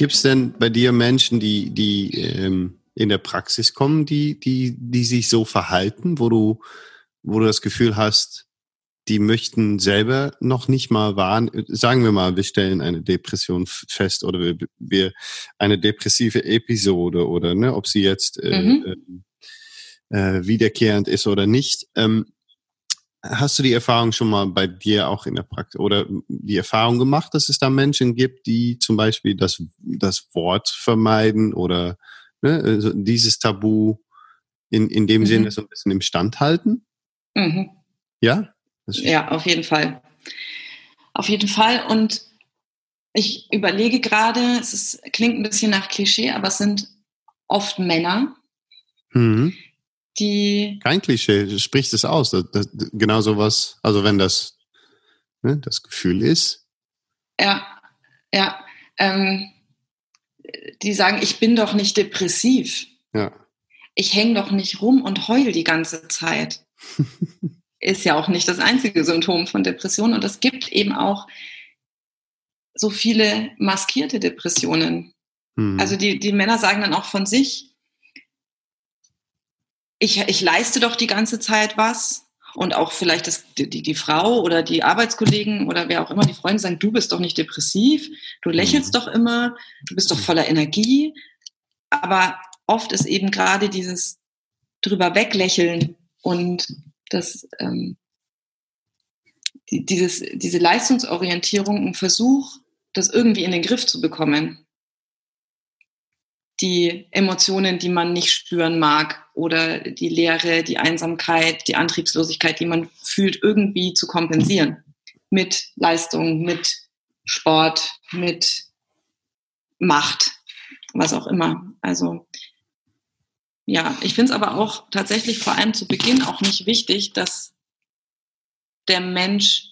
Gibt es denn bei dir Menschen, die, die ähm, in der Praxis kommen, die, die, die sich so verhalten, wo du, wo du das Gefühl hast, die möchten selber noch nicht mal wahren, sagen wir mal, wir stellen eine Depression fest oder wir, wir eine depressive Episode oder ne, ob sie jetzt äh, mhm. äh, äh wiederkehrend ist oder nicht. Ähm, Hast du die Erfahrung schon mal bei dir auch in der Praxis oder die Erfahrung gemacht, dass es da Menschen gibt, die zum Beispiel das, das Wort vermeiden oder ne, also dieses Tabu in, in dem mhm. Sinne so ein bisschen im Stand halten? Mhm. Ja? Ja, auf jeden Fall. Auf jeden Fall. Und ich überlege gerade, es ist, klingt ein bisschen nach Klischee, aber es sind oft Männer, mhm die. Kein Klischee, du sprichst es aus. Das, das, genau sowas, also wenn das ne, das Gefühl ist. Ja, ja. Ähm, die sagen, ich bin doch nicht depressiv. Ja. Ich hänge doch nicht rum und heul die ganze Zeit. ist ja auch nicht das einzige Symptom von Depression. Und es gibt eben auch so viele maskierte Depressionen. Hm. Also die, die Männer sagen dann auch von sich, ich, ich leiste doch die ganze Zeit was und auch vielleicht das, die, die Frau oder die Arbeitskollegen oder wer auch immer, die Freunde sagen, du bist doch nicht depressiv, du lächelst mhm. doch immer, du bist doch voller Energie. Aber oft ist eben gerade dieses drüber weglächeln und das, ähm, die, dieses, diese Leistungsorientierung ein Versuch, das irgendwie in den Griff zu bekommen die Emotionen, die man nicht spüren mag oder die Leere, die Einsamkeit, die Antriebslosigkeit, die man fühlt, irgendwie zu kompensieren. Mit Leistung, mit Sport, mit Macht, was auch immer. Also ja, ich finde es aber auch tatsächlich vor allem zu Beginn auch nicht wichtig, dass der Mensch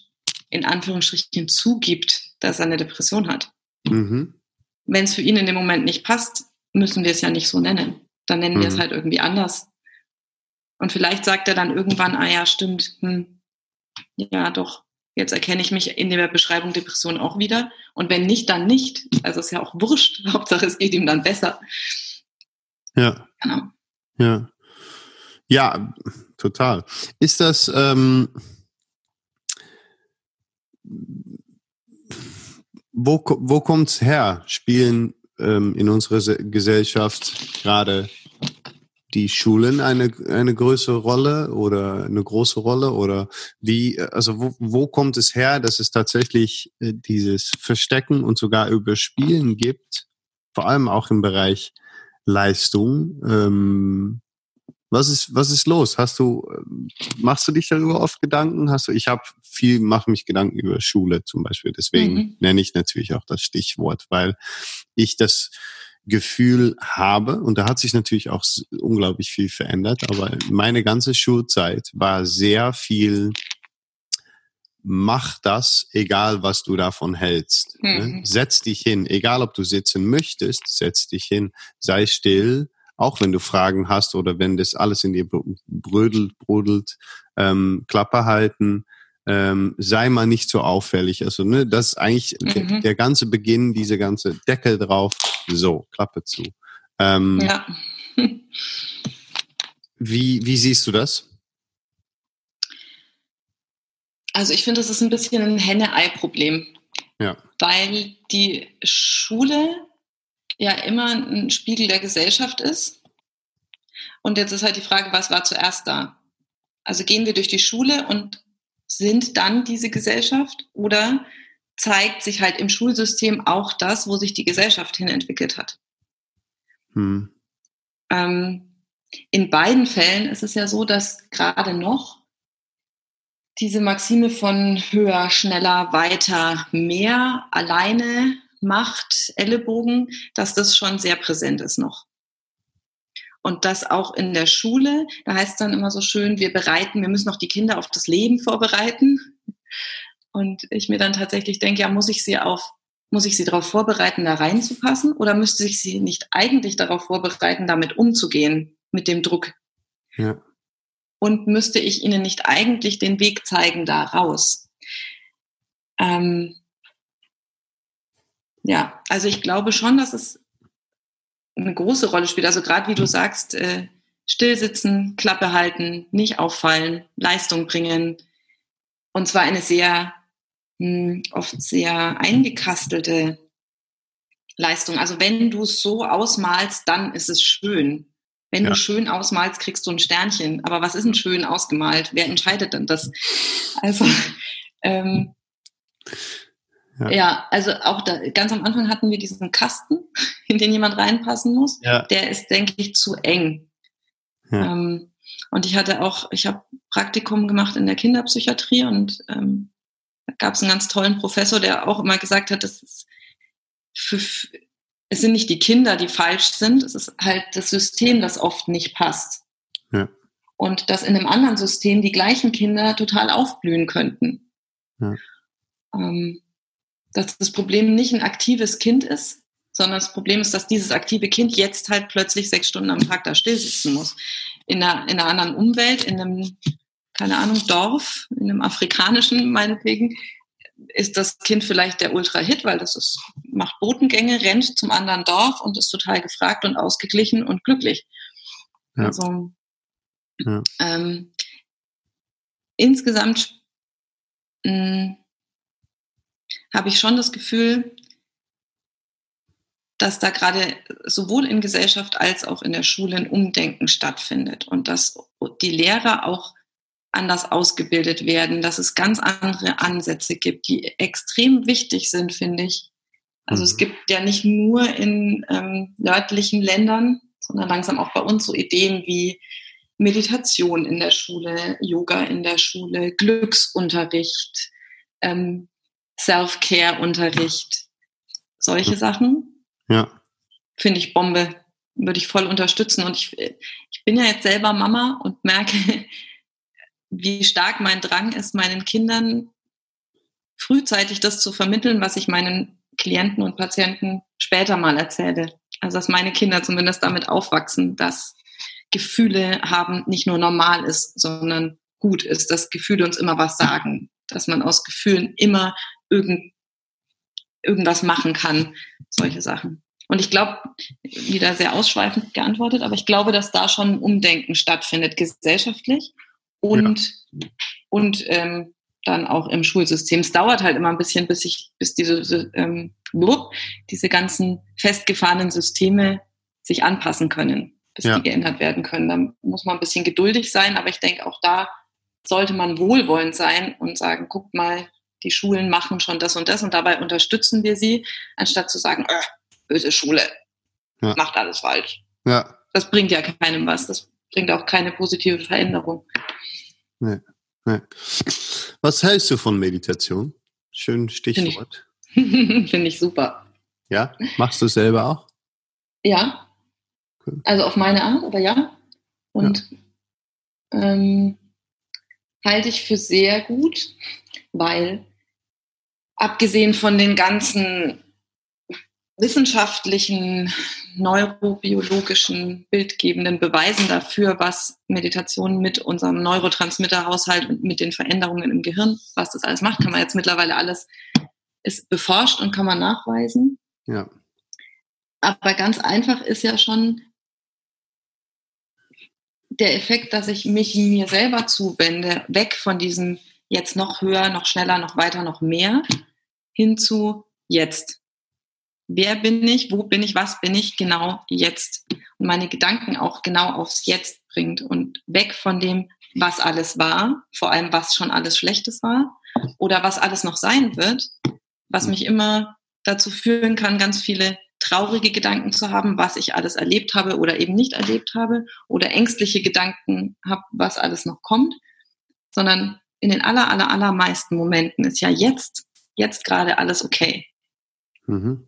in Anführungsstrichen zugibt, dass er eine Depression hat. Mhm. Wenn es für ihn in dem Moment nicht passt, müssen wir es ja nicht so nennen. Dann nennen mhm. wir es mhm. halt irgendwie anders. Und vielleicht sagt er dann irgendwann, ah ja, stimmt, hm, ja doch, jetzt erkenne ich mich in der Beschreibung Depression auch wieder. Und wenn nicht, dann nicht. Also ist ja auch wurscht. Hauptsache, es geht ihm dann besser. Ja. Genau. Ja. Ja, total. Ist das, ähm, wo, wo kommt's her? Spielen ähm, in unserer Gesellschaft gerade die Schulen eine, eine größere Rolle oder eine große Rolle oder wie, also wo, wo kommt es her, dass es tatsächlich äh, dieses Verstecken und sogar Überspielen gibt, vor allem auch im Bereich Leistung, ähm, was ist, was ist los? Hast du, machst du dich darüber oft Gedanken? Hast du, ich habe viel, mache mich Gedanken über Schule zum Beispiel. Deswegen mhm. nenne ich natürlich auch das Stichwort, weil ich das Gefühl habe, und da hat sich natürlich auch unglaublich viel verändert, aber meine ganze Schulzeit war sehr viel mach das, egal was du davon hältst. Ne? Mhm. Setz dich hin, egal ob du sitzen möchtest, setz dich hin, sei still, auch wenn du Fragen hast oder wenn das alles in dir brödelt, brodelt, ähm, Klappe halten, ähm, sei mal nicht so auffällig. Also, ne, das ist eigentlich mhm. der, der, ganze Beginn, diese ganze Deckel drauf, so, Klappe zu. Ähm, ja. wie, wie siehst du das? Also ich finde, das ist ein bisschen ein Henne-Ei-Problem. Ja. Weil die Schule ja immer ein Spiegel der Gesellschaft ist. Und jetzt ist halt die Frage, was war zuerst da? Also gehen wir durch die Schule und sind dann diese Gesellschaft oder zeigt sich halt im Schulsystem auch das, wo sich die Gesellschaft hin entwickelt hat? Hm. Ähm, in beiden Fällen ist es ja so, dass gerade noch diese Maxime von höher, schneller, weiter, mehr alleine Macht, Ellenbogen, dass das schon sehr präsent ist noch. Und das auch in der Schule, da heißt es dann immer so schön, wir bereiten, wir müssen auch die Kinder auf das Leben vorbereiten. Und ich mir dann tatsächlich denke, ja, muss ich sie auf, muss ich sie darauf vorbereiten, da reinzupassen? Oder müsste ich sie nicht eigentlich darauf vorbereiten, damit umzugehen, mit dem Druck? Ja. Und müsste ich ihnen nicht eigentlich den Weg zeigen da raus? Ähm, Ja, also ich glaube schon, dass es eine große Rolle spielt. Also gerade wie du sagst, äh, stillsitzen, Klappe halten, nicht auffallen, Leistung bringen. Und zwar eine sehr, mh, hm, oft sehr eingekastelte Leistung. Also wenn du es so ausmalst, dann ist es schön. Wenn ja. du schön ausmalst, kriegst du ein Sternchen. Aber was ist denn schön ausgemalt? Wer entscheidet denn das? Also ähm, ja. ja. also auch da, ganz am Anfang hatten wir diesen Kasten, in den jemand reinpassen muss. Ja. Der ist, denke ich, zu eng. Ja. Ähm, und ich hatte auch, ich habe Praktikum gemacht in der Kinderpsychiatrie und ähm, da gab es einen ganz tollen Professor, der auch immer gesagt hat, das ist für, es sind nicht die Kinder, die falsch sind, es ist halt das System, das oft nicht passt. Ja. Und dass in einem anderen System die gleichen Kinder total aufblühen könnten. Ja. Ähm, dass das Problem nicht ein aktives Kind ist, sondern das Problem ist, dass dieses aktive Kind jetzt halt plötzlich sechs Stunden am Tag da still sitzen muss. In einer, in einer anderen Umwelt, in einem, keine Ahnung, Dorf, in einem afrikanischen meinetwegen, ist das Kind vielleicht der Ultra-Hit, weil das ist, macht Botengänge, rennt zum anderen Dorf und ist total gefragt und ausgeglichen und glücklich. Ja. Also ja. Ähm, insgesamt hm, habe ich schon das Gefühl, dass da gerade sowohl in Gesellschaft als auch in der Schule ein Umdenken stattfindet und dass die Lehrer auch anders ausgebildet werden, dass es ganz andere Ansätze gibt, die extrem wichtig sind, finde ich. Also mhm. es gibt ja nicht nur in ähm, nördlichen Ländern, sondern langsam auch bei uns so Ideen wie Meditation in der Schule, Yoga in der Schule, Glücksunterricht, ähm, Self-Care-Unterricht, solche Sachen. Ja. Finde ich Bombe, würde ich voll unterstützen. Und ich, ich bin ja jetzt selber Mama und merke, wie stark mein Drang ist, meinen Kindern frühzeitig das zu vermitteln, was ich meinen Klienten und Patienten später mal erzähle. Also dass meine Kinder zumindest damit aufwachsen, dass Gefühle haben nicht nur normal ist, sondern gut ist, dass Gefühle uns immer was sagen, dass man aus Gefühlen immer irgend, irgendwas machen kann, solche Sachen. Und ich glaube, wieder sehr ausschweifend geantwortet, aber ich glaube, dass da schon ein Umdenken stattfindet, gesellschaftlich und, ja. und ähm, dann auch im Schulsystem. Es dauert halt immer ein bisschen, bis ich, bis diese, ähm, diese ganzen festgefahrenen Systeme sich anpassen können, bis ja. die geändert werden können. Da muss man ein bisschen geduldig sein, aber ich denke, auch da sollte man wohlwollend sein und sagen, guckt mal, die Schulen machen schon das und das und dabei unterstützen wir sie, anstatt zu sagen, äh, böse Schule, ja. macht alles falsch. Ja. Das bringt ja keinem was. Das bringt auch keine positive Veränderung. Nee, nee. Was hältst du von Meditation? Schön Stichwort. Finde ich, Find ich super. Ja, machst du es selber auch? Ja. Cool. Also auf meine Art, aber ja. Und ja. Ähm, halte ich für sehr gut, weil abgesehen von den ganzen wissenschaftlichen, neurobiologischen, bildgebenden Beweisen dafür, was Meditation mit unserem Neurotransmitterhaushalt und mit den Veränderungen im Gehirn, was das alles macht, kann man jetzt mittlerweile alles, ist beforscht und kann man nachweisen. Ja. Aber ganz einfach ist ja schon der Effekt, dass ich mich mir selber zuwende, weg von diesem jetzt noch höher, noch schneller, noch weiter, noch mehr, hin zu jetzt. Wer bin ich, wo bin ich, was bin ich genau jetzt? Und meine Gedanken auch genau aufs Jetzt bringt und weg von dem, was alles war, vor allem was schon alles Schlechtes war oder was alles noch sein wird, was mich immer dazu führen kann, ganz viele traurige Gedanken zu haben, was ich alles erlebt habe oder eben nicht erlebt habe oder ängstliche Gedanken habe, was alles noch kommt, sondern in den aller, aller, allermeisten Momenten ist ja jetzt, jetzt gerade alles okay. Mhm.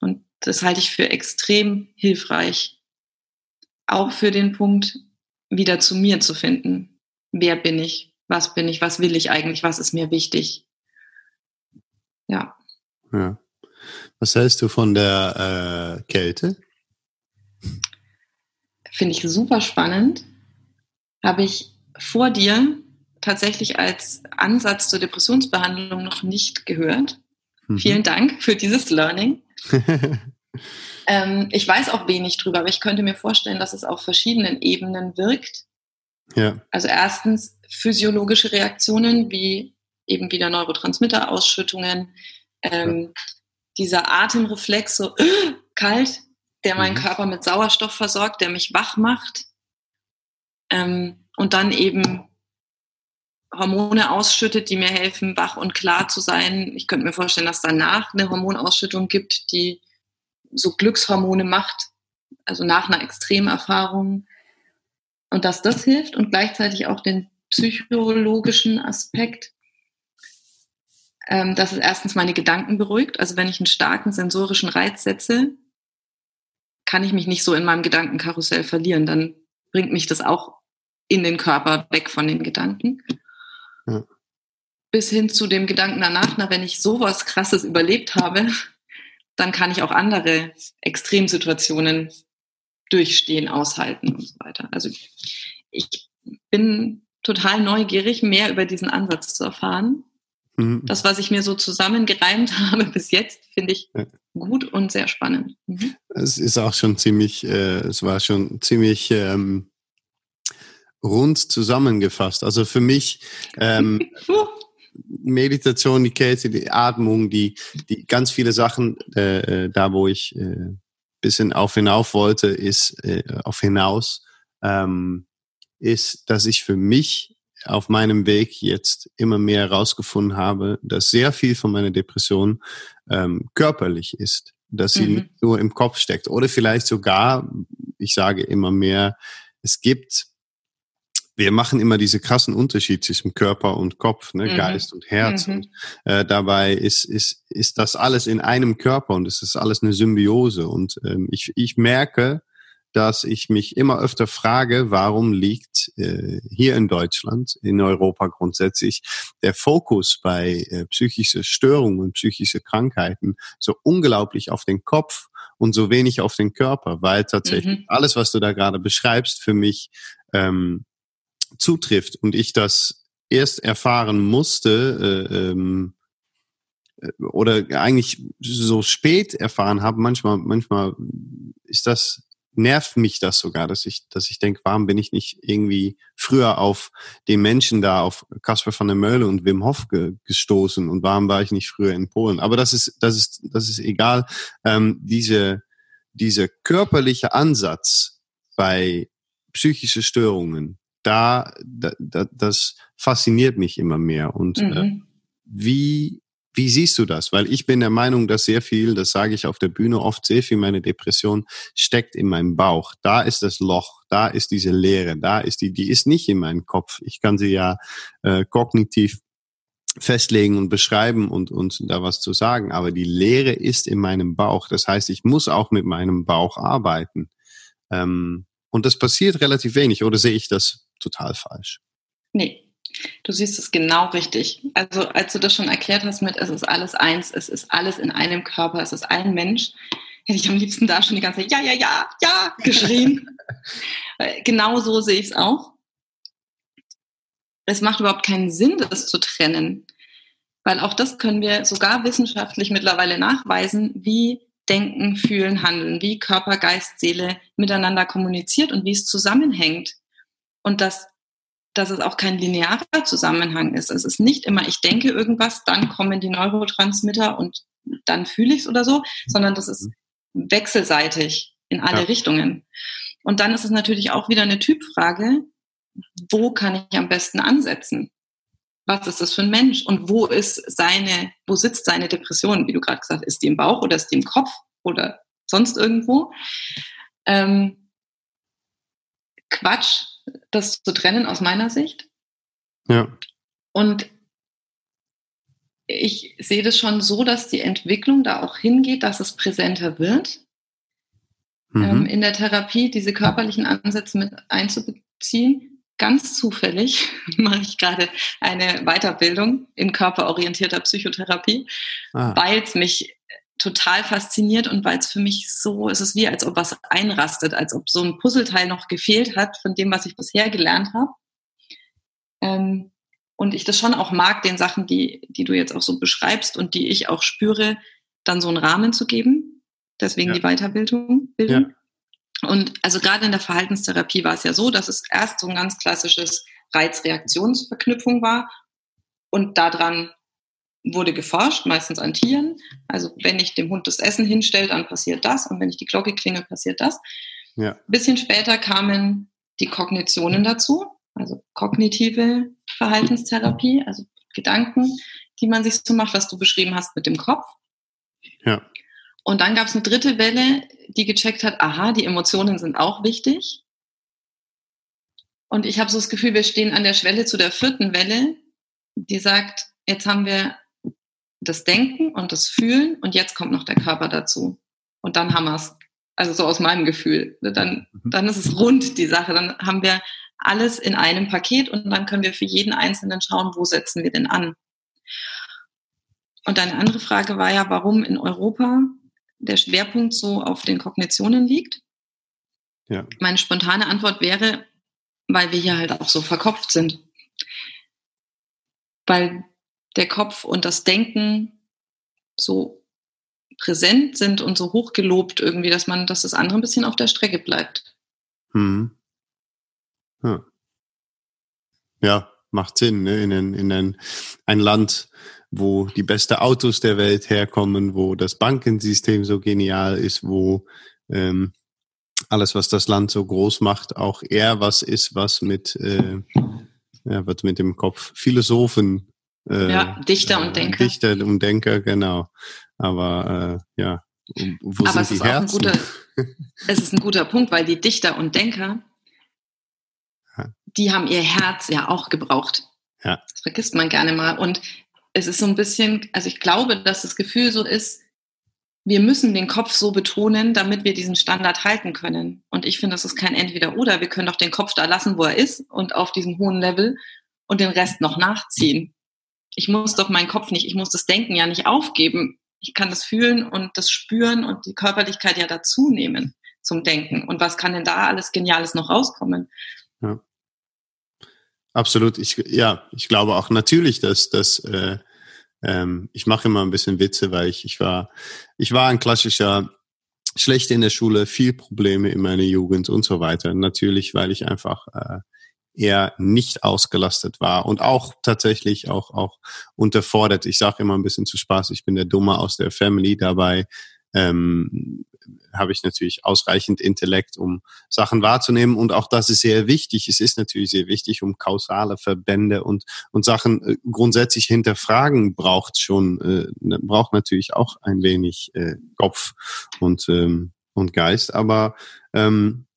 Und das halte ich für extrem hilfreich. Auch für den Punkt, wieder zu mir zu finden. Wer bin ich? Was bin ich? Was will ich eigentlich? Was ist mir wichtig? Ja. ja. Was hältst du von der äh, Kälte? Finde ich super spannend. Habe ich vor dir tatsächlich als Ansatz zur Depressionsbehandlung noch nicht gehört. Mhm. Vielen Dank für dieses Learning. ähm, ich weiß auch wenig drüber, aber ich könnte mir vorstellen, dass es auf verschiedenen Ebenen wirkt. Ja. Also erstens physiologische Reaktionen wie eben wieder Neurotransmitterausschüttungen, ähm, ja. dieser Atemreflex, so äh, kalt, der meinen mhm. Körper mit Sauerstoff versorgt, der mich wach macht. Ähm, und dann eben Hormone ausschüttet, die mir helfen, wach und klar zu sein. Ich könnte mir vorstellen, dass danach eine Hormonausschüttung gibt, die so Glückshormone macht, also nach einer Extremerfahrung. Und dass das hilft und gleichzeitig auch den psychologischen Aspekt, ähm, dass es erstens meine Gedanken beruhigt. Also wenn ich einen starken sensorischen Reiz setze, kann ich mich nicht so in meinem Gedankenkarussell verlieren. Dann bringt mich das auch in den Körper weg von den Gedanken. Bis hin zu dem Gedanken danach, na, wenn ich sowas Krasses überlebt habe, dann kann ich auch andere Extremsituationen durchstehen, aushalten und so weiter. Also ich bin total neugierig, mehr über diesen Ansatz zu erfahren. Mhm. Das, was ich mir so zusammengereimt habe bis jetzt, finde ich ja. gut und sehr spannend. Mhm. Es ist auch schon ziemlich, äh, es war schon ziemlich ähm, rund zusammengefasst. Also für mich ähm, Meditation, die Kälte, die Atmung, die, die ganz viele Sachen, äh, äh, da wo ich äh, bisschen auf hinauf wollte, ist äh, auf hinaus, ähm, ist, dass ich für mich auf meinem Weg jetzt immer mehr herausgefunden habe, dass sehr viel von meiner Depression ähm, körperlich ist, dass sie mhm. nicht nur im Kopf steckt oder vielleicht sogar, ich sage immer mehr, es gibt wir machen immer diese krassen Unterschied zwischen Körper und Kopf, ne? Mhm. Geist und Herz. Mhm. Und äh, dabei ist, ist, ist das alles in einem Körper und es ist alles eine Symbiose. Und ähm, ich, ich merke, dass ich mich immer öfter frage, warum liegt äh, hier in Deutschland, in Europa grundsätzlich, der Fokus bei äh, psychische Störungen und psychische Krankheiten so unglaublich auf den Kopf und so wenig auf den Körper, weil tatsächlich mhm. alles, was du da gerade beschreibst, für mich ähm, zutrifft und ich das erst erfahren musste äh, ähm, äh, oder eigentlich so spät erfahren habe, manchmal, manchmal ist das nervt mich das sogar, dass ich, dass ich denke, warum bin ich nicht irgendwie früher auf den Menschen da, auf Kasper van der Mölle und Wim Hof ge gestoßen und warum war ich nicht früher in Polen? Aber das ist, das ist, das ist egal. Ähm, diese, dieser körperliche Ansatz bei psychische Störungen, da, da, das fasziniert mich immer mehr. Und äh, mhm. äh, wie, wie siehst du das? Weil ich bin der Meinung, dass sehr viel, das sage ich auf der Bühne oft, sehr viel meine Depression steckt in meinem Bauch. Da ist das Loch, da ist diese Leere, da ist die, die ist nicht in meinem Kopf. Ich kann sie ja äh, kognitiv festlegen und beschreiben und, und da was zu sagen. Aber die Leere ist in meinem Bauch. Das heißt, ich muss auch mit meinem Bauch arbeiten. Ähm, und das passiert relativ wenig, oder sehe ich das total falsch? Nee, du siehst es genau richtig. Also als du das schon erklärt hast mit, es ist alles eins, es ist alles in einem Körper, es ist ein Mensch, hätte ich am liebsten da schon die ganze Zeit, ja, ja, ja, ja, geschrien. genau so sehe ich es auch. Es macht überhaupt keinen Sinn, das zu trennen. Weil auch das können wir sogar wissenschaftlich mittlerweile nachweisen, wie Denken, Fühlen, Handeln, wie Körper, Geist, Seele miteinander kommuniziert und wie es zusammenhängt. Und dass, dass es auch kein linearer Zusammenhang ist. Es ist nicht immer, ich denke irgendwas, dann kommen die Neurotransmitter und dann fühle ich es oder so, sondern das ist wechselseitig in alle ja. Richtungen. Und dann ist es natürlich auch wieder eine Typfrage, wo kann ich am besten ansetzen? was ist das für ein Mensch und wo ist seine, wo sitzt seine Depression, wie du gerade gesagt hast, ist die im Bauch oder ist die im Kopf oder sonst irgendwo? Ähm, Quatsch, das zu trennen aus meiner Sicht. Ja. Und ich sehe das schon so, dass die Entwicklung da auch hingeht, dass es präsenter wird. Mhm. Ähm, in der Therapie diese körperlichen Ansätze mit einzubeziehen ganz zufällig mache ich gerade eine Weiterbildung in körperorientierter Psychotherapie, ah. weil es mich total fasziniert und weil es für mich so, es ist wie, als ob was einrastet, als ob so ein Puzzleteil noch gefehlt hat von dem, was ich bisher gelernt habe. Ähm, und ich das schon auch mag, den Sachen, die, die du jetzt auch so beschreibst und die ich auch spüre, dann so einen Rahmen zu geben. Deswegen ja. die Weiterbildung. Bildung. Ja. Und also gerade in der Verhaltenstherapie war es ja so, dass es erst so ein ganz klassisches Reizreaktionsverknüpfung war und daran wurde geforscht, meistens an Tieren. Also wenn ich dem Hund das Essen hinstelle, dann passiert das und wenn ich die Glocke klingel, passiert das. Ja. Ein bisschen später kamen die Kognitionen dazu, also kognitive Verhaltenstherapie, also Gedanken, die man sich so macht, was du beschrieben hast mit dem Kopf. Ja. Und dann gab es eine dritte Welle, die gecheckt hat, aha, die Emotionen sind auch wichtig. Und ich habe so das Gefühl, wir stehen an der Schwelle zu der vierten Welle, die sagt, jetzt haben wir das Denken und das Fühlen und jetzt kommt noch der Körper dazu. Und dann haben wir es. Also so aus meinem Gefühl. Dann, mhm. dann ist es rund, die Sache. Dann haben wir alles in einem Paket und dann können wir für jeden Einzelnen schauen, wo setzen wir denn an. Und eine andere Frage war ja, warum in Europa der Schwerpunkt so auf den Kognitionen liegt. Ja. Meine spontane Antwort wäre, weil wir hier halt auch so verkopft sind. Weil der Kopf und das Denken so präsent sind und so hochgelobt irgendwie, dass man, dass das andere ein bisschen auf der Strecke bleibt. Hm. Ja. ja, macht Sinn, ne? In, ein, in ein, ein Land, wo die besten Autos der Welt herkommen, wo das Bankensystem so genial ist, wo ähm, alles, was das Land so groß macht, auch eher was ist, was mit, äh, ja, was mit dem Kopf Philosophen äh, ja, Dichter und Denker. Dichter und Denker, genau. Aber äh, ja, wo Aber sind die Herzen? Guter, es ist ein guter Punkt, weil die Dichter und Denker, die haben ihr Herz ja auch gebraucht. Ja. Das vergisst man gerne mal. Und es ist so ein bisschen, also ich glaube, dass das Gefühl so ist, wir müssen den Kopf so betonen, damit wir diesen Standard halten können. Und ich finde, das ist kein Entweder-Oder. Wir können doch den Kopf da lassen, wo er ist und auf diesem hohen Level und den Rest noch nachziehen ich muss doch meinen Kopf nicht, ich muss das Denken ja nicht aufgeben. Ich kann das fühlen und das spüren und die Körperlichkeit ja dazu nehmen zum Denken. Und was kann denn da alles Geniales noch rauskommen? Ja. Absolut. Ich, ja, ich glaube auch natürlich, dass, dass äh, ähm, ich mache immer ein bisschen Witze, weil ich, ich war, ich war ein klassischer schlecht in der Schule, viel Probleme in meiner Jugend und so weiter. Natürlich, weil ich einfach äh, eher nicht ausgelastet war und auch tatsächlich auch, auch unterfordert. Ich sage immer ein bisschen zu Spaß, ich bin der Dumme aus der Family. Dabei ähm, habe ich natürlich ausreichend Intellekt, um Sachen wahrzunehmen. Und auch das ist sehr wichtig. Es ist natürlich sehr wichtig, um kausale Verbände und, und Sachen äh, grundsätzlich hinterfragen braucht schon, äh, braucht natürlich auch ein wenig äh, Kopf und, ähm, und Geist. Aber ähm,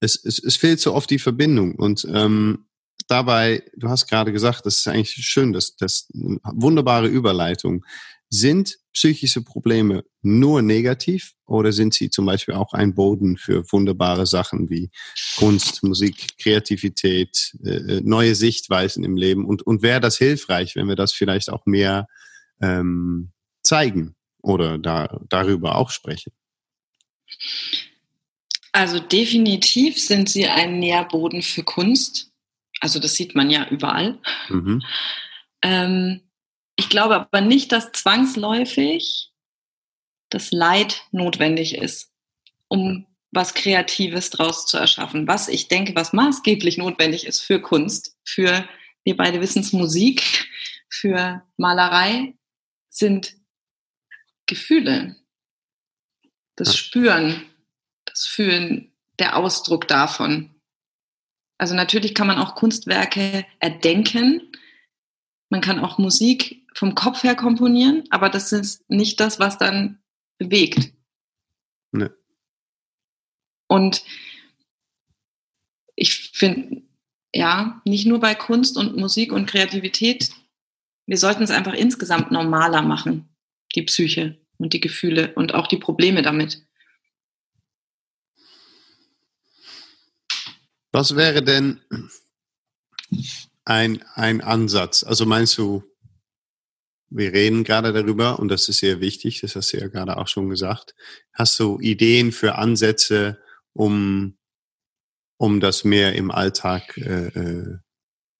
es, es, es fehlt so oft die Verbindung. Und ähm, dabei, du hast gerade gesagt, das ist eigentlich schön, dass das wunderbare Überleitung. Sind psychische Probleme nur negativ oder sind sie zum Beispiel auch ein Boden für wunderbare Sachen wie Kunst, Musik, Kreativität, äh, äh neue Sichtweisen im Leben? Und, und wäre das hilfreich, wenn wir das vielleicht auch mehr ähm, zeigen oder da, darüber auch sprechen? Also definitiv sind sie ein Nährboden für Kunst. Also das sieht man ja überall. Mhm. Ähm, ich glaube aber nicht, dass zwangsläufig das Leid notwendig ist, um was Kreatives draus zu erschaffen. Was ich denke, was maßgeblich notwendig ist für Kunst, für, wir beide wissen es, Musik, für Malerei, sind Gefühle, das ja. Spüren, Fühlen, der Ausdruck davon. Also natürlich kann man auch Kunstwerke erdenken. Man kann auch Musik vom Kopf her komponieren, aber das ist nicht das, was dann bewegt. Nee. Und ich finde, ja, nicht nur bei Kunst und Musik und Kreativität, wir sollten es einfach insgesamt normaler machen, die Psyche und die Gefühle und auch die Probleme damit. Was wäre denn ein, ein Ansatz? Also meinst du, wir reden gerade darüber und das ist sehr wichtig, das hast du ja gerade auch schon gesagt. Hast du Ideen für Ansätze, um, um das mehr im Alltag äh, äh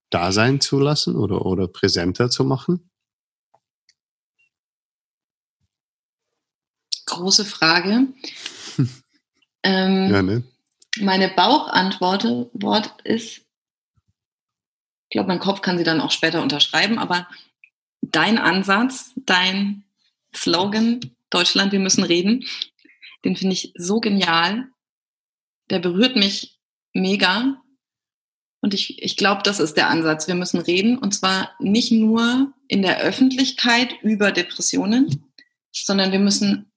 da sein zu lassen oder, oder präsenter zu machen? Große Frage. ähm, ja, ne? Meine Bauchantwort Wort ist, ich glaube, mein Kopf kann sie dann auch später unterschreiben, aber dein Ansatz, dein Slogan, Deutschland, wir müssen reden, den finde ich so genial. Der berührt mich mega. Und ich, ich glaube, das ist der Ansatz. Wir müssen reden. Und zwar nicht nur in der Öffentlichkeit über Depressionen, sondern wir müssen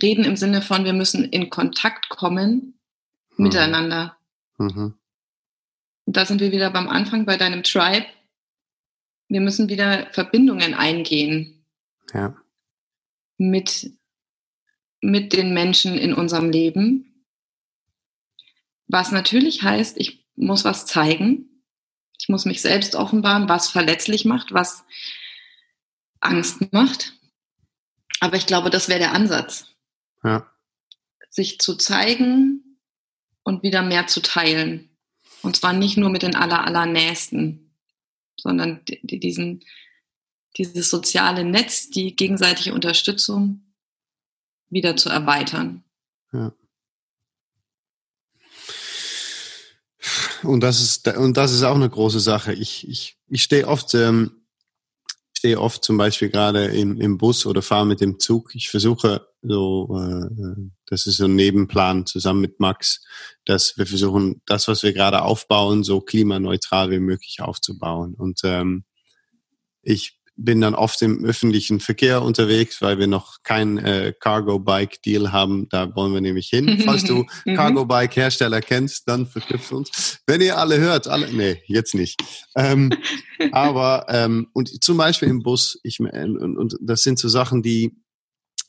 reden im Sinne von, wir müssen in Kontakt kommen mhm. miteinander. Mhm. Und da sind wir wieder beim Anfang bei deinem Tribe. Wir müssen wieder Verbindungen eingehen. Ja. Mit, mit den Menschen in unserem Leben. Was natürlich heißt, ich muss was zeigen. Ich muss mich selbst offenbaren, was verletzlich macht, was Angst macht. Aber ich glaube, das wäre der Ansatz. Ja. Sich zu zeigen und wieder mehr zu teilen. Und zwar nicht nur mit den aller, allernächsten, sondern die, diesen, dieses soziale Netz, die gegenseitige Unterstützung wieder zu erweitern. Ja. Und das ist, und das ist auch eine große Sache. Ich, ich, ich stehe oft, ähm, stehe oft zum Beispiel gerade im, im Bus oder fahre mit dem Zug. Ich versuche so, äh, das ist so ein Nebenplan zusammen mit Max, dass wir versuchen, das, was wir gerade aufbauen, so klimaneutral wie möglich aufzubauen. Und ähm, ich bin dann oft im öffentlichen Verkehr unterwegs, weil wir noch kein äh, Cargo-Bike-Deal haben. Da wollen wir nämlich hin. Falls du mhm. Cargo-Bike-Hersteller kennst, dann verknüpft uns. Wenn ihr alle hört, alle, nee, jetzt nicht. Ähm, aber, ähm, und zum Beispiel im Bus, ich, und, und das sind so Sachen, die,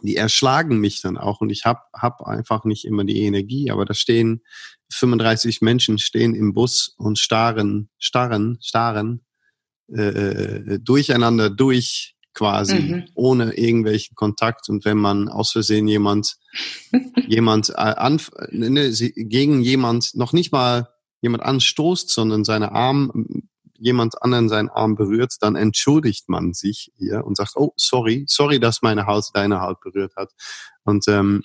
die erschlagen mich dann auch und ich habe hab einfach nicht immer die Energie, aber da stehen 35 Menschen stehen im Bus und starren, starren, starren äh, äh, durcheinander durch quasi, mhm. ohne irgendwelchen Kontakt. Und wenn man aus Versehen jemand, jemand äh, anf ne, ne gegen jemand noch nicht mal jemand anstoßt, sondern seine Arm jemand anderen seinen Arm berührt, dann entschuldigt man sich hier und sagt, oh, sorry, sorry, dass meine Haut deine Haut berührt hat. Und ähm,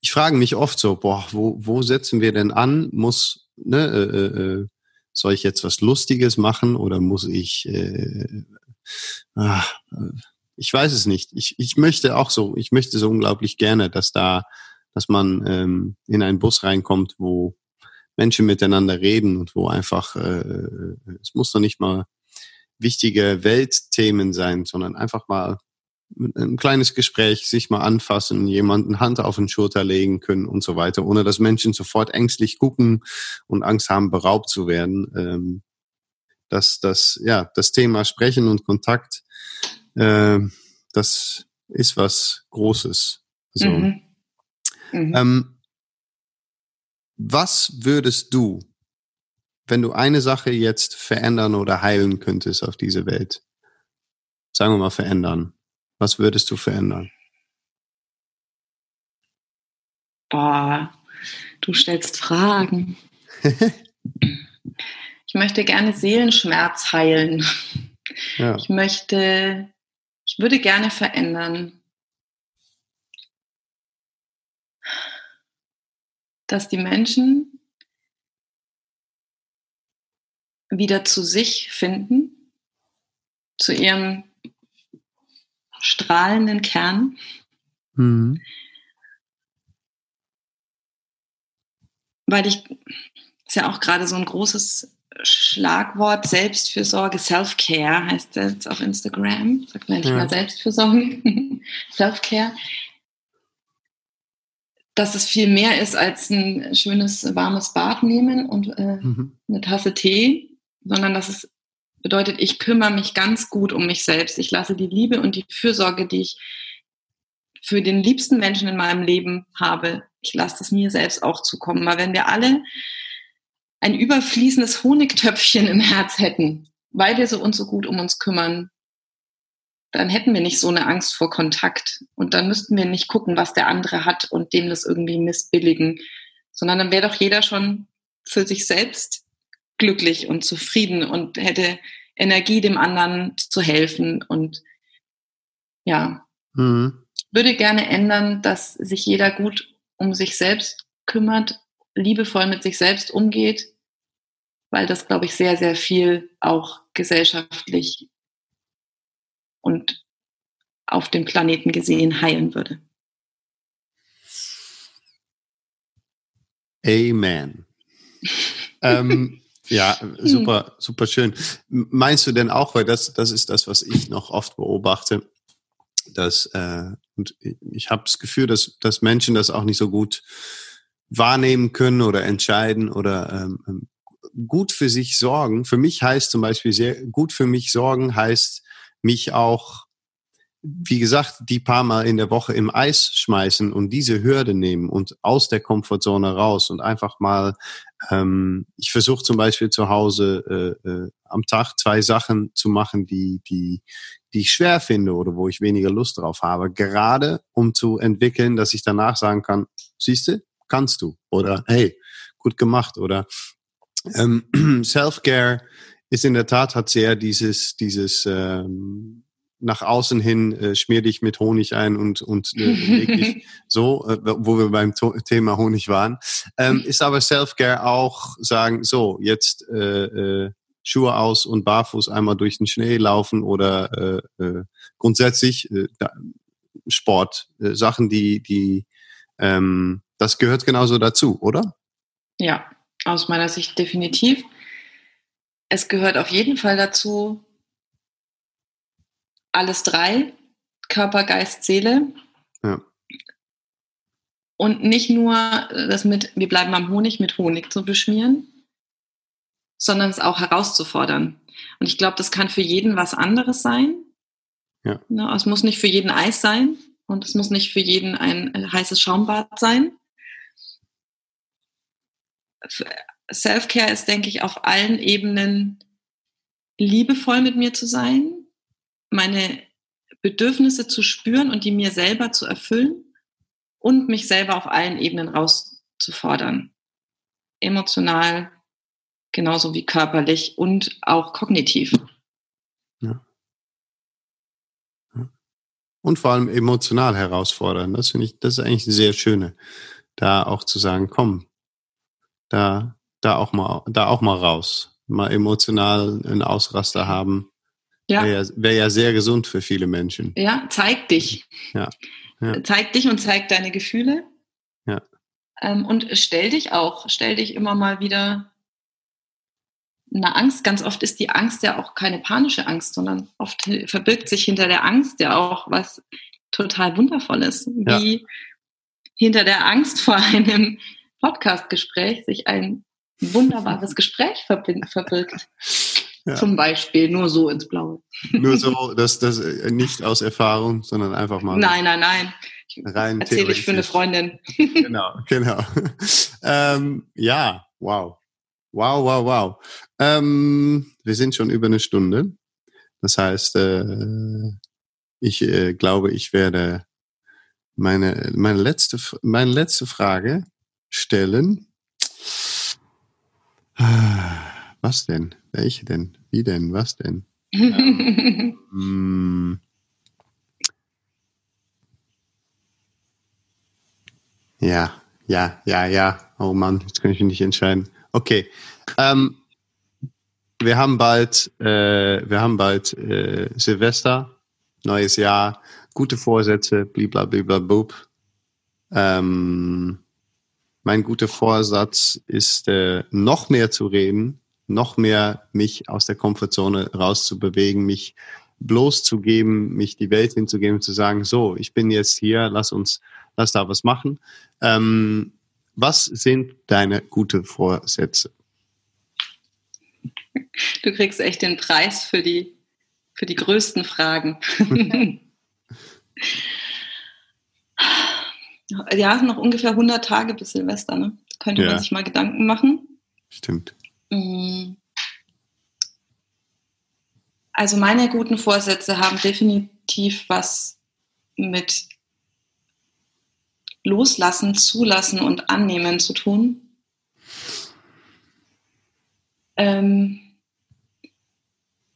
ich frage mich oft so, boah, wo, wo setzen wir denn an? Muss, ne, äh, äh, soll ich jetzt was Lustiges machen oder muss ich, äh, ah, ich weiß es nicht. Ich, ich möchte auch so, ich möchte so unglaublich gerne, dass da, dass man ähm, in einen Bus reinkommt, wo Menschen miteinander reden und wo einfach, äh, es muss doch nicht mal wichtige Weltthemen sein, sondern einfach mal ein kleines Gespräch, sich mal anfassen, jemanden Hand auf den Schulter legen können und so weiter, ohne dass Menschen sofort ängstlich gucken und Angst haben, beraubt zu werden. Ähm, dass das, ja, das Thema Sprechen und Kontakt, äh, das ist was Großes. So. Mhm. Mhm. Ähm, was würdest du, wenn du eine Sache jetzt verändern oder heilen könntest auf dieser Welt? Sagen wir mal verändern. Was würdest du verändern? Boah, du stellst Fragen. ich möchte gerne Seelenschmerz heilen. Ja. Ich möchte, ich würde gerne verändern, dass die Menschen wieder zu sich finden, zu ihrem strahlenden Kern. Mhm. Weil ich, ist ja auch gerade so ein großes Schlagwort, Selbstfürsorge, Self-Care heißt das auf Instagram. Sagt man nicht ja. mal Selbstfürsorge, Self-Care. Dass es viel mehr ist als ein schönes warmes Bad nehmen und äh, mhm. eine Tasse Tee, sondern dass es bedeutet, ich kümmere mich ganz gut um mich selbst. Ich lasse die Liebe und die Fürsorge, die ich für den liebsten Menschen in meinem Leben habe, ich lasse es mir selbst auch zukommen. Weil wenn wir alle ein überfließendes Honigtöpfchen im Herz hätten, weil wir so uns so gut um uns kümmern, dann hätten wir nicht so eine Angst vor Kontakt. Und dann müssten wir nicht gucken, was der andere hat und dem das irgendwie missbilligen, sondern dann wäre doch jeder schon für sich selbst glücklich und zufrieden und hätte Energie, dem anderen zu helfen und ja, mhm. würde gerne ändern, dass sich jeder gut um sich selbst kümmert, liebevoll mit sich selbst umgeht, weil das, glaube ich, sehr, sehr viel auch gesellschaftlich und auf dem Planeten gesehen heilen würde. Amen. ähm, ja, super, super schön. Meinst du denn auch, weil das, das ist das, was ich noch oft beobachte, dass, äh, und ich habe das Gefühl, dass, dass Menschen das auch nicht so gut wahrnehmen können oder entscheiden oder ähm, ähm, gut für sich sorgen. Für mich heißt zum Beispiel sehr gut für mich sorgen heißt mich auch wie gesagt, die paar Mal in der Woche im Eis schmeißen und diese Hürde nehmen und aus der Komfortzone raus und einfach mal, ähm, ich versuche zum Beispiel zu Hause äh, äh, am Tag zwei Sachen zu machen, die, die, die ich schwer finde oder wo ich weniger Lust drauf habe, gerade um zu entwickeln, dass ich danach sagen kann, siehste, kannst du. Oder hey, gut gemacht. Oder ähm, Self-Care ist in der Tat hat sehr dieses dieses ähm, nach außen hin, äh, schmier dich mit Honig ein und, und äh, leg dich so, äh, wo wir beim to Thema Honig waren. Ähm, ist aber Self-Care auch sagen, so, jetzt äh, äh, Schuhe aus und barfuß einmal durch den Schnee laufen oder äh, äh, grundsätzlich äh, Sport, äh, Sachen, die, die ähm, das gehört genauso dazu, oder? Ja, aus meiner Sicht definitiv. Es gehört auf jeden Fall dazu, alles drei, Körper, Geist, Seele. Ja. Und nicht nur das mit, wir bleiben am Honig mit Honig zu beschmieren, sondern es auch herauszufordern. Und ich glaube, das kann für jeden was anderes sein. Ja. Ne, es muss nicht für jeden Eis sein und es muss nicht für jeden ein heißes Schaumbad sein. Self-Care ist, denke ich, auf allen Ebenen liebevoll mit mir zu sein, meine Bedürfnisse zu spüren und die mir selber zu erfüllen und mich selber auf allen Ebenen rauszufordern. Emotional, genauso wie körperlich und auch kognitiv. Ja. Und vor allem emotional herausfordern. Das finde ich, das ist eigentlich sehr schöne. Da auch zu sagen, komm, da, da auch mal, da auch mal raus. Mal emotional einen Ausraster haben ja. Wäre ja, wär ja sehr gesund für viele Menschen. Ja, zeig dich. Ja. ja. Zeig dich und zeig deine Gefühle. Ja. Ähm, und stell dich auch, stell dich immer mal wieder eine Angst. Ganz oft ist die Angst ja auch keine panische Angst, sondern oft verbirgt sich hinter der Angst ja auch was total Wundervolles. Wie ja. hinter der Angst vor einem Podcastgespräch sich ein wunderbares Gespräch verbirgt. Ja. Zum Beispiel, nur so ins Blaue. Nur so, dass das äh, nicht aus Erfahrung, sondern einfach mal. Nein, nein, nein. Rein Erzähle ich für eine Freundin. genau, genau. Ähm, ja, wow. Wow, wow, wow. Ähm, wir sind schon über eine Stunde. Das heißt, äh, ich äh, glaube, ich werde meine, meine, letzte, meine letzte Frage stellen. Ah. Was denn? Welche denn? Wie denn? Was denn? Ähm, hm. ja, ja, ja, ja. Oh Mann, jetzt kann ich mich nicht entscheiden. Okay. Ähm, wir haben bald, äh, wir haben bald äh, Silvester, neues Jahr, gute Vorsätze, blablabla. Ähm, mein guter Vorsatz ist, äh, noch mehr zu reden noch mehr mich aus der Komfortzone rauszubewegen, mich bloßzugeben, mich die Welt hinzugeben, zu sagen, so, ich bin jetzt hier, lass uns, lass da was machen. Ähm, was sind deine gute Vorsätze? Du kriegst echt den Preis für die, für die größten Fragen. ja, noch ungefähr 100 Tage bis Silvester, ne? könnte ja. man sich mal Gedanken machen. Stimmt. Mm. Also meine guten Vorsätze haben definitiv was mit Loslassen, Zulassen und Annehmen zu tun. Ähm,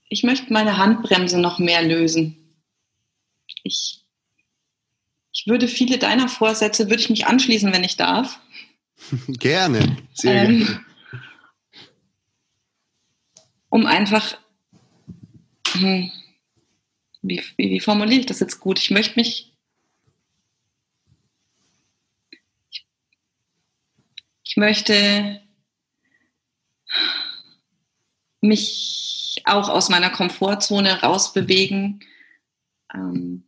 ich möchte meine Handbremse noch mehr lösen. Ich, ich würde viele deiner Vorsätze, würde ich mich anschließen, wenn ich darf. Gerne, sehr ähm, gerne. Um einfach, hm, wie, wie, formuliere ich das jetzt gut? Ich möchte mich ich möchte mich auch aus meiner Komfortzone rausbewegen. Ähm,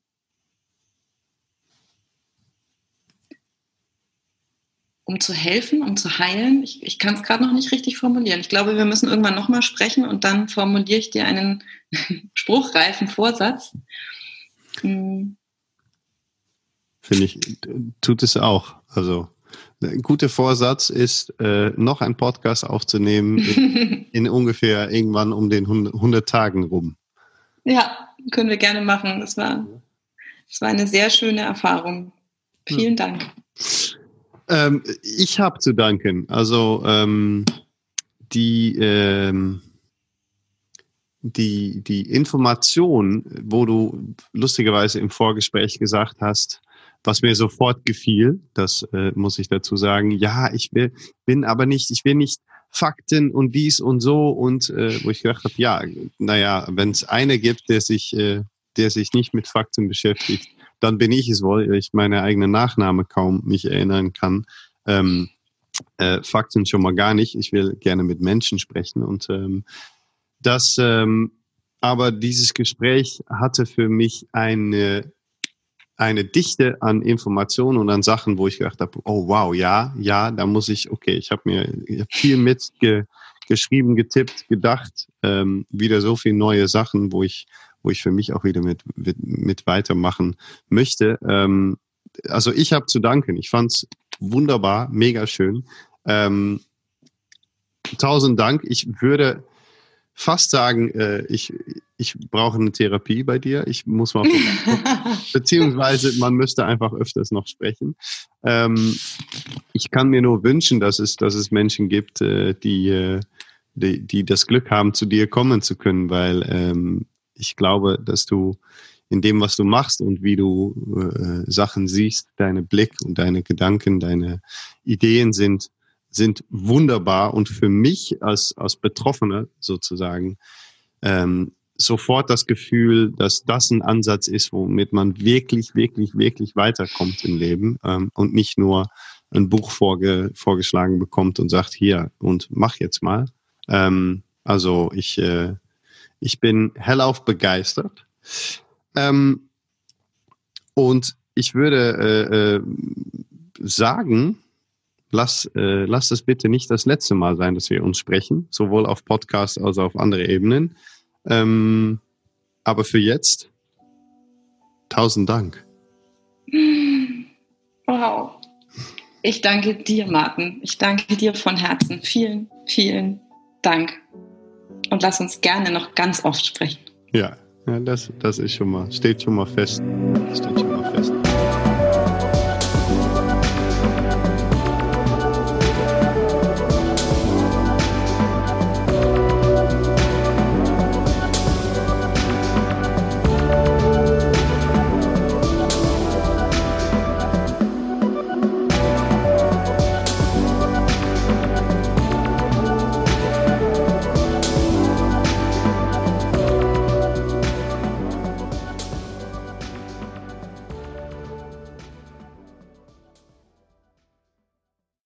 um zu helfen, um zu heilen. Ich, ich kann es gerade noch nicht richtig formulieren. Ich glaube, wir müssen irgendwann nochmal sprechen und dann formuliere ich dir einen spruchreifen Vorsatz. Hm. Finde ich, tut es auch. Also ein guter Vorsatz ist, äh, noch einen Podcast aufzunehmen in, in, ungefähr irgendwann um den 100 Tagen rum. Ja, können wir gerne machen. Das war, das war eine sehr schöne Erfahrung. Vielen Dank. Ähm, ich habe zu danken. Also ähm, die, ähm, die, die Information, wo du lustigerweise im Vorgespräch gesagt hast, was mir sofort gefiel, das äh, muss ich dazu sagen, ja, ich will, bin aber nicht, ich will nicht Fakten und dies und so und äh, wo ich gedacht habe, ja, naja, wenn es eine gibt, der sich, äh, der sich nicht mit Fakten beschäftigt, dann bin ich es wohl, ich meine eigene Nachname kaum mich erinnern kann. Ähm, äh, Fakten schon mal gar nicht. Ich will gerne mit Menschen sprechen und ähm, das, ähm, aber dieses Gespräch hatte für mich eine eine Dichte an Informationen und an Sachen, wo ich gedacht habe, oh wow, ja, ja, da muss ich, okay, ich habe mir viel mitgeschrieben, getippt, gedacht, ähm, wieder so viele neue Sachen, wo ich, wo ich für mich auch wieder mit, mit, mit weitermachen möchte. Ähm, also ich habe zu danken. Ich fand's wunderbar, mega schön. Ähm, tausend Dank. Ich würde fast sagen, äh, ich, ich brauche eine Therapie bei dir. Ich muss mal, beziehungsweise man müsste einfach öfters noch sprechen. Ähm, ich kann mir nur wünschen, dass es, dass es Menschen gibt, äh, die, äh, die, die das Glück haben, zu dir kommen zu können, weil ähm, ich glaube, dass du in dem, was du machst und wie du äh, Sachen siehst, deine Blick und deine Gedanken, deine Ideen sind sind wunderbar und für mich als, als Betroffener sozusagen ähm, sofort das Gefühl, dass das ein Ansatz ist, womit man wirklich, wirklich, wirklich weiterkommt im Leben ähm, und nicht nur ein Buch vorge vorgeschlagen bekommt und sagt, hier und mach jetzt mal. Ähm, also ich, äh, ich bin hellauf begeistert. Ähm, und ich würde äh, äh, sagen, lass, äh, lass es bitte nicht das letzte Mal sein, dass wir uns sprechen, sowohl auf Podcast als auch auf andere Ebenen. Ähm, aber für jetzt, tausend Dank. Wow. Ich danke dir, Martin. Ich danke dir von Herzen. Vielen, vielen Dank. Und lass uns gerne noch ganz oft sprechen. Ja, ja das, das ist schon mal, steht schon mal fest. Steht schon